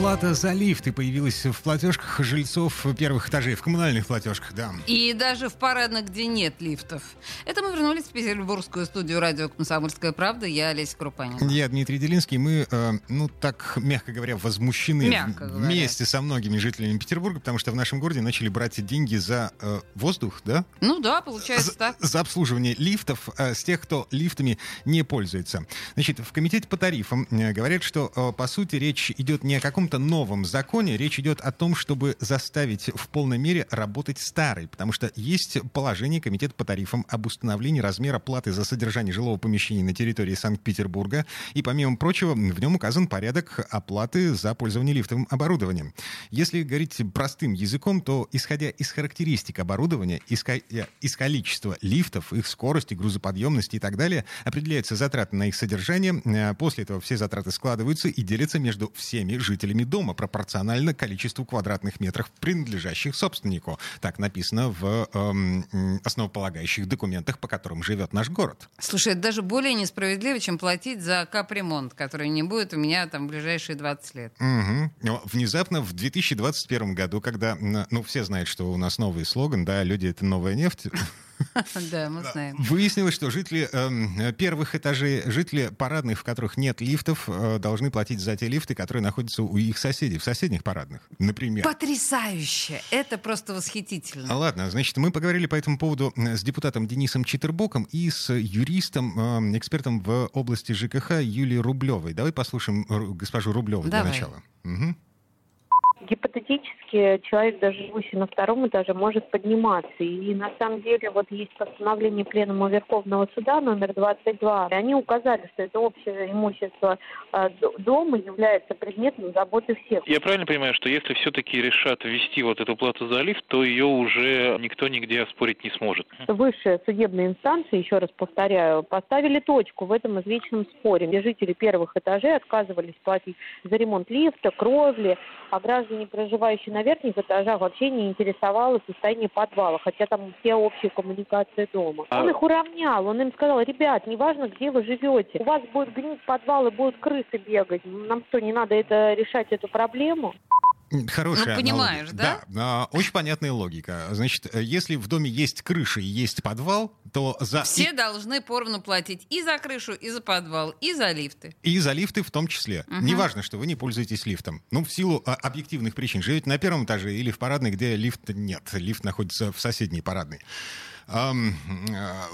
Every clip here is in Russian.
Плата за лифты появилась в платежках жильцов первых этажей, в коммунальных платежках, да. И даже в парадных, где нет лифтов. Это мы вернулись в петербургскую студию радио «Комсомольская правда». Я Олеся Крупанина. Я Дмитрий Делинский. Мы, э, ну, так, мягко говоря, возмущены Мягко говоря. вместе со многими жителями Петербурга, потому что в нашем городе начали брать деньги за э, воздух, да? Ну да, получается за, так. за обслуживание лифтов э, с тех, кто лифтами не пользуется. Значит, в комитете по тарифам э, говорят, что, э, по сути, речь идет не о каком-то новом законе, речь идет о том, чтобы заставить в полной мере работать старый, потому что есть положение комитета по тарифам об установлении размера платы за содержание жилого помещения на территории Санкт-Петербурга, и, помимо прочего, в нем указан порядок оплаты за пользование лифтовым оборудованием. Если говорить простым языком, то, исходя из характеристик оборудования, исходя из количества лифтов, их скорости, грузоподъемности и так далее, определяются затраты на их содержание. Э, После этого все затраты складываются и делятся между всеми жителями дома пропорционально количеству квадратных метров, принадлежащих собственнику. Так написано в эм, основополагающих документах, по которым живет наш город. Слушай, это даже более несправедливо, чем платить за капремонт, который не будет у меня там в ближайшие 20 лет. Мгм. Но внезапно в 2021 году, когда, ну, все знают, что у нас новый слоган, да, люди — это новая нефть, Да, мы знаем. выяснилось, что жители эм, первых этажей, жители парадных, в которых нет лифтов, э, должны платить за те лифты, которые находятся у их соседей, в соседних парадных, например. Потрясающе! Это просто А восхитительно. Ладно, значит, мы поговорили по этому поводу э, с депутатом Денисом Читербоком и с юристом, э, экспертом в области ЖКХ Юлией Рублевой. Давай послушаем Ру- госпожу Рублеву для начала. Мгм. Гипотетически человек, даже живущий на втором этаже, может подниматься. И на самом деле вот есть постановление Пленума Верховного Суда номер 22. И они указали, что это общее имущество д- дома является предметом заботы всех. Я правильно понимаю, что если все-таки решат ввести вот эту плату за лифт, то ее уже никто нигде оспорить не сможет? Высшие судебные инстанции, еще раз повторяю, поставили точку в этом извечном споре, где жители первых этажей отказывались платить за ремонт лифта, кровли, а граждане, проживающие на верхних этажах, вообще не интересовало состояние подвала, хотя там все общие коммуникации дома. А- Он их уравнял, он им сказал, ребят, неважно, где вы живете, у вас будет гнить подвал и будут крысы бегать. Нам что, не надо это решать эту проблему? Хорошая Ну, понимаешь, аналогия. Да, а, очень понятная логика. Значит, э, если в доме есть крыша и есть подвал, то за... Все должны поровну платить и за крышу, и за подвал, и за лифты. И за лифты в том числе. Мгм. Неважно, что вы не пользуетесь лифтом. Ну, в силу а, объективных причин. Живете на первом этаже или в парадной, где лифта нет. Лифт находится в соседней парадной. А,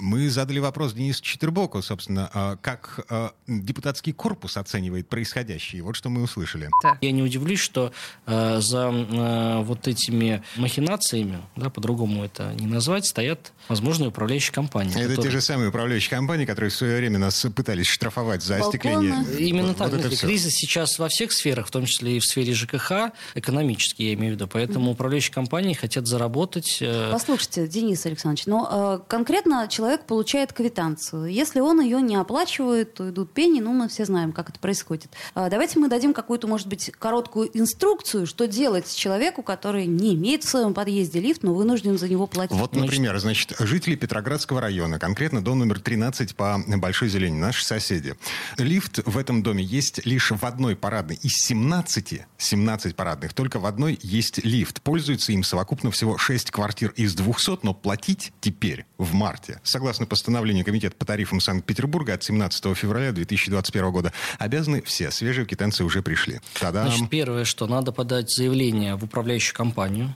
Мы задали вопрос Денису Четербоку, собственно, а, как а, депутатский корпус оценивает происходящее. Вот что мы услышали. Я не удивлюсь, что э, за э, вот этими махинациями, да, по-другому это не назвать, стоят возможные управляющие компании. Это те которые- же самые управляющие компании, которые в свое время нас пытались штрафовать за Балконы. остекление. Именно Вот так. это Дмитрий, всё. кризис сейчас во всех сферах, в том числе и в сфере ЖКХ, экономический, я имею в виду. Поэтому управляющие компании хотят заработать. э, Послушайте, Денис Александрович, но э, конкретно человек получает квитанцию. Если он ее не оплачивает, то идут пени, ну, мы все знаем, как это происходит. Э, давайте мы дадим какую-то, может быть, короткую инструкцию, что делать человеку, который не имеет в своем подъезде лифт, но вынужден за него платить. Вот, например, значит, жители Петроградского района, конкретно дом номер 13 по Большой Зелени, наши соседи. Лифт в этом доме есть лишь в одной парадной. Из 17, 17 парадных, только в одной есть лифт. Пользуются им совокупно всего 6 квартир из 200, но платить теперь, в марте, согласно постановлению Комитета по тарифам Санкт-Петербурга от 17 февраля 2021 года, обязаны все. Свежие квитанции уже пришли. Та-дам! Значит, первое, что надо подать заявление в управляющую компанию,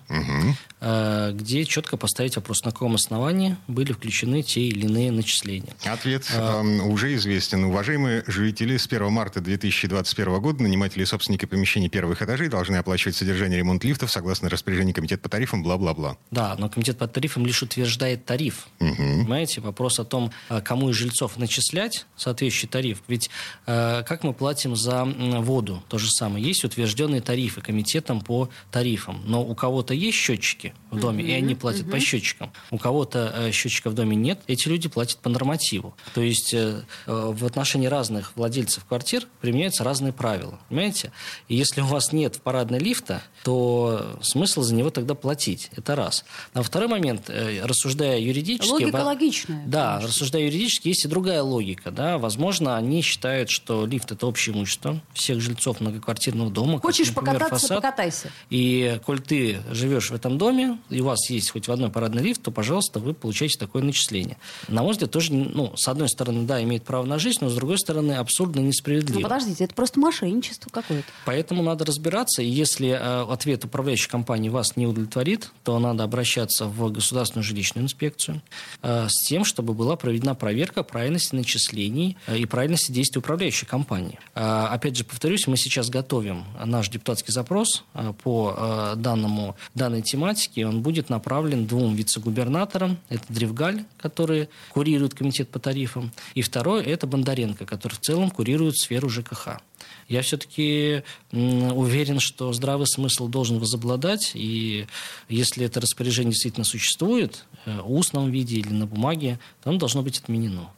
э, где четко поставить вопрос, на каком основании были включены те или иные начисления. Ответ А. эм, уже известен. Уважаемые жители, с 1 марта 2021 года наниматели и собственники помещений первых этажей должны оплачивать содержание ремонт лифтов согласно распоряжению Комитета по тарифам, бла-бла-бла. Да, но комитет по тарифам лишь утверждает тариф. Понимаете, вопрос о том, а, кому из жильцов начислять соответствующий тариф. Ведь э, как мы платим за воду? То же самое. Есть утвержденные тарифы комитетом по тарифам. Но у кого-то есть счетчики в доме, и они платят по счетчикам. У кого-то э, счетчика в доме нет, эти люди платят по нормативу. То есть э, э, в отношении разных владельцев квартир применяются разные правила. Понимаете? И если у вас нет в парадной лифта, то смысл за него тогда платить. Это раз. А второй момент, э, рассуждая юридически... Логика логичная. Да, конечно. рассуждая юридически, есть и другая логика. Да? Возможно, они считают, что лифт – это общее имущество всех жильцов многоквартирного дома. как, Хочешь например, покататься, фасад. покатайся. И коль ты живешь в этом доме, и у вас есть хоть в одной парадный лифт, то, пожалуйста, вы получаете такое начисление. На мой взгляд, тоже, ну, с одной стороны, да, имеет право на жизнь, но с другой стороны, абсурдно несправедливо. Ну, подождите, это просто мошенничество какое-то. Поэтому надо разбираться, и если э, ответ управляющей компании вас не удовлетворит, то надо обращаться в государственную жилищную инспекцию э, с тем, чтобы была проведена проверка правильности начислений э, и правильности действий управляющей компании. Э, опять же, повторюсь, мы сейчас готовим наш депутатский запрос по данному, данной тематике. Он будет направлен двум вице-губернаторам. Это Древгаль, который курирует комитет по тарифам, и второй – это Бондаренко, который в целом курирует сферу ЖКХ. Я все-таки уверен, что здравый смысл должен возобладать, и если это распоряжение действительно существует, э, в устном виде или на бумаге, то оно должно быть отменено.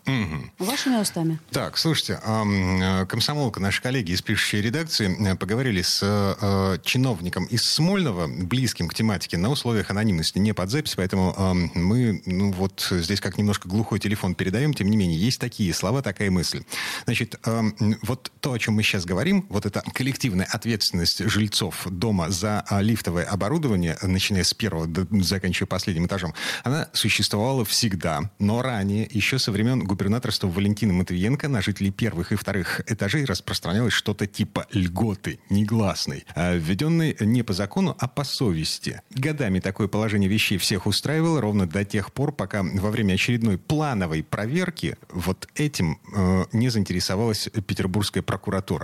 Вашими устами. Так, слушайте, э, комсомолка, наши коллеги из пишущей редакции э, поговорили с чиновником из Смольного, близким к тематике, на условиях анонимности, не под запись, поэтому мы, ну вот здесь как немножко глухой телефон передаем, тем не менее, есть такие слова, такая мысль. Значит, вот то, о чем мы сейчас говорим, вот эта коллективная ответственность жильцов дома за а, лифтовое оборудование, начиная с первого, до- заканчивая последним этажом, она существовала всегда, но ранее, еще со времен губернаторства Валентина Матвиенко, на жителей первых и вторых этажей распространялось что-то типа льготы негласной, а, введенной не по закону, а по совести. Годами такое положение вещей всех устраивало ровно до тех пор, пока во время очередной плановой проверки вот этим э, не заинтересовалась Петербургская прокуратура.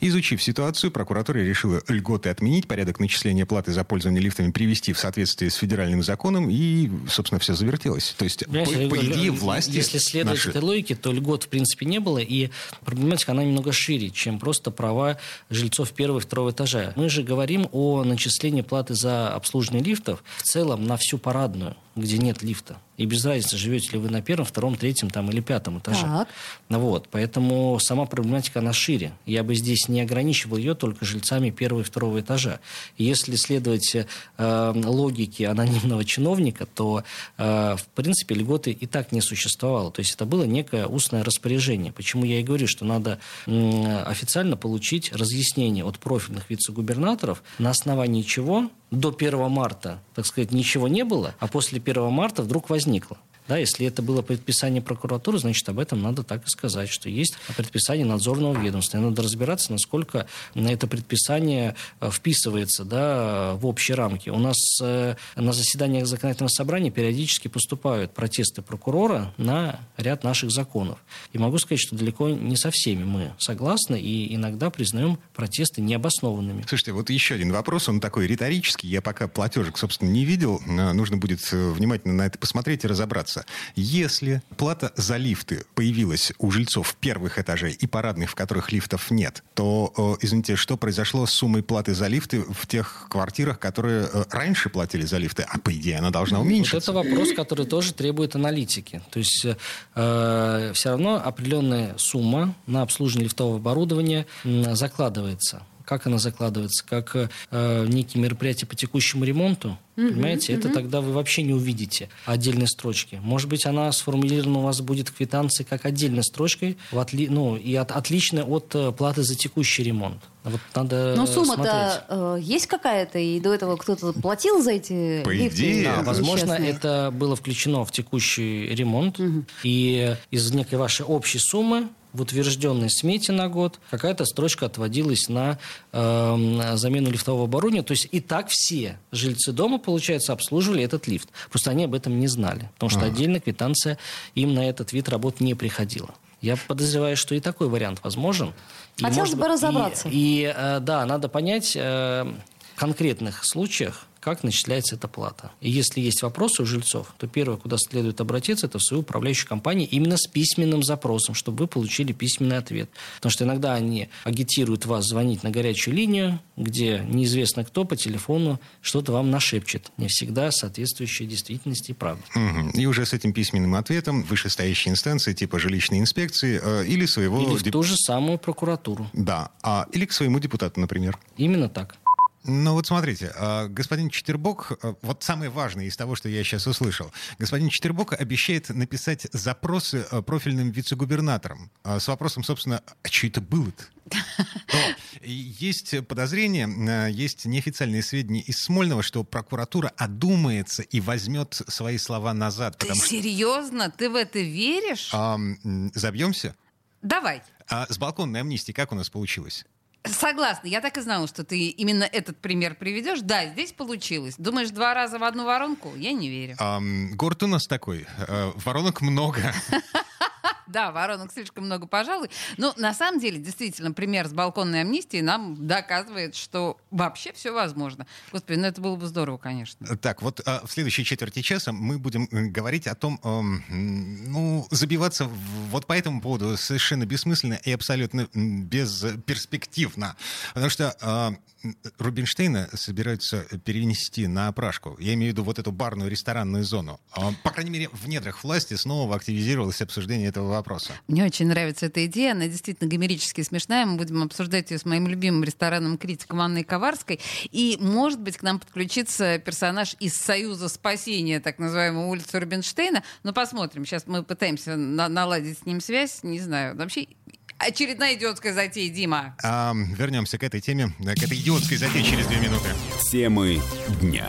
Изучив ситуацию, прокуратура решила льготы отменить, порядок начисления платы за пользование лифтами привести в соответствие с федеральным законом, и, собственно, все завертелось. То есть, по, по идее, власти Если следовать наши- этой логике, то льгот в принципе не было, и проблематика она немного шире, чем просто права жильцов первого и второго этажа. Мы же говорим о начислении платы за обслуживание лифтов в целом на всю парадную, где нет лифта. И без разницы, живете ли вы на первом, втором, третьем там, или пятом этаже. Так. Ну Вот, поэтому сама проблематика, она шире. Я бы здесь не ограничивал ее только жильцами первого и второго этажа. Если следовать э, логике анонимного чиновника, то, э, в принципе, льготы и так не существовало. То есть это было некое устное распоряжение. Почему я и говорю, что надо м, официально получить разъяснение от профильных вице-губернаторов, на основании чего до 1 марта, так сказать, ничего не было, а после 1 марта вдруг возникло. Да, если это было предписание прокуратуры, значит, об этом надо так и сказать, что есть предписание надзорного ведомства. И надо разбираться, насколько это предписание э, вписывается да, в общие рамки. У нас э, на заседаниях законодательного собрания периодически поступают протесты прокурора на ряд наших законов. И могу сказать, что далеко не со всеми мы согласны и иногда признаем протесты необоснованными. Слушайте, вот еще один вопрос, он такой риторический. Я пока платежек, собственно, не видел. Э, Нужно будет внимательно на это посмотреть и разобраться. Если плата за лифты появилась у жильцов первых этажей и парадных, в которых лифтов нет, то, э, извините, что произошло с суммой платы за лифты в тех квартирах, которые э, раньше платили за лифты, а по идее она должна Вот уменьшиться? это вопрос, который тоже требует аналитики. То есть э, все равно определенная сумма на обслуживание лифтового оборудования закладывается. Как она закладывается? Как э, некие мероприятия по текущему ремонту? Понимаете, это тогда вы вообще не увидите отдельной строчки. Может быть, она сформулирована у вас будет в квитанции как отдельной строчкой, в отли- ну, и от, отличная от э, платы за текущий ремонт. Вот надо Но э, сумма-то э, есть какая-то, и до этого кто-то платил за эти По лифты идее, Да, возможно, несчастные? это было включено в текущий ремонт. И из некой вашей общей суммы в утвержденной смете на год какая-то строчка отводилась на э, замену лифтового оборудования. То есть и так все жильцы дома, получается, обслуживали этот лифт. Просто они об этом не знали. Потому что отдельно квитанция им на этот вид работ не приходила. Я подозреваю, что и такой вариант возможен. И, Хотелось может бы быть, и- разобраться. И, э, да, надо понять, э, конкретных случаях, как начисляется эта плата. И если есть вопросы у жильцов, то первое, куда следует обратиться, это в свою управляющую компанию именно с письменным запросом, чтобы вы получили письменный ответ. Потому что иногда они агитируют вас звонить на горячую линию, где неизвестно кто по телефону что-то вам нашепчет, не всегда соответствующее действительности и правде. Мгм. И уже с этим письменным ответом вышестоящие инстанции типа жилищной инспекции э, или своего... Или в деп- ту же самую прокуратуру. Да, а, или к своему депутату, например. Именно так. Ну вот смотрите, а, господин Четербок, а, вот самое важное из того, что я сейчас услышал. Господин Четербок обещает написать запросы а, профильным вице-губернаторам с вопросом, собственно, а что это было-то? Есть подозрение, а, есть неофициальные сведения из Смольного, что прокуратура одумается и возьмет свои слова назад. Ты Потому что серьезно? Ты в это веришь? а, забьемся. Давай. А с балконной амнистией как у нас получилось? Согласна, я так и знала, что ты именно этот пример приведешь. Да, здесь получилось. Думаешь, два раза в одну воронку? Я не верю. Ам, город у нас такой. а, Воронок много. Да, воронок слишком много, пожалуй. Но на самом деле, действительно, пример с балконной амнистией нам доказывает, что вообще все возможно. Господи, ну это было бы здорово, конечно. Так, вот а, в следующей четверти часа мы будем э, говорить о том, м, ну, забиваться вот по этому поводу совершенно бессмысленно и абсолютно бесперспективно. Потому что м, Рубинштейна собираются перенести на опрашку. Я имею в виду вот эту барную ресторанную зону. А, По крайней мере, в недрах власти снова активизировалось обсуждение этого вопроса. Мне очень нравится эта идея, она действительно гомерически смешная. Мы будем обсуждать ее с моим любимым ресторанным критиком Анной Коварской. И, может быть, к нам подключится персонаж из Союза спасения, так называемой улицы Рубинштейна. Но посмотрим. Сейчас мы пытаемся на- наладить с ним связь. Не знаю. Вообще, очередная идиотская затея, Дима. А, вернемся к этой теме, к этой идиотской затее через две минуты. Темы дня.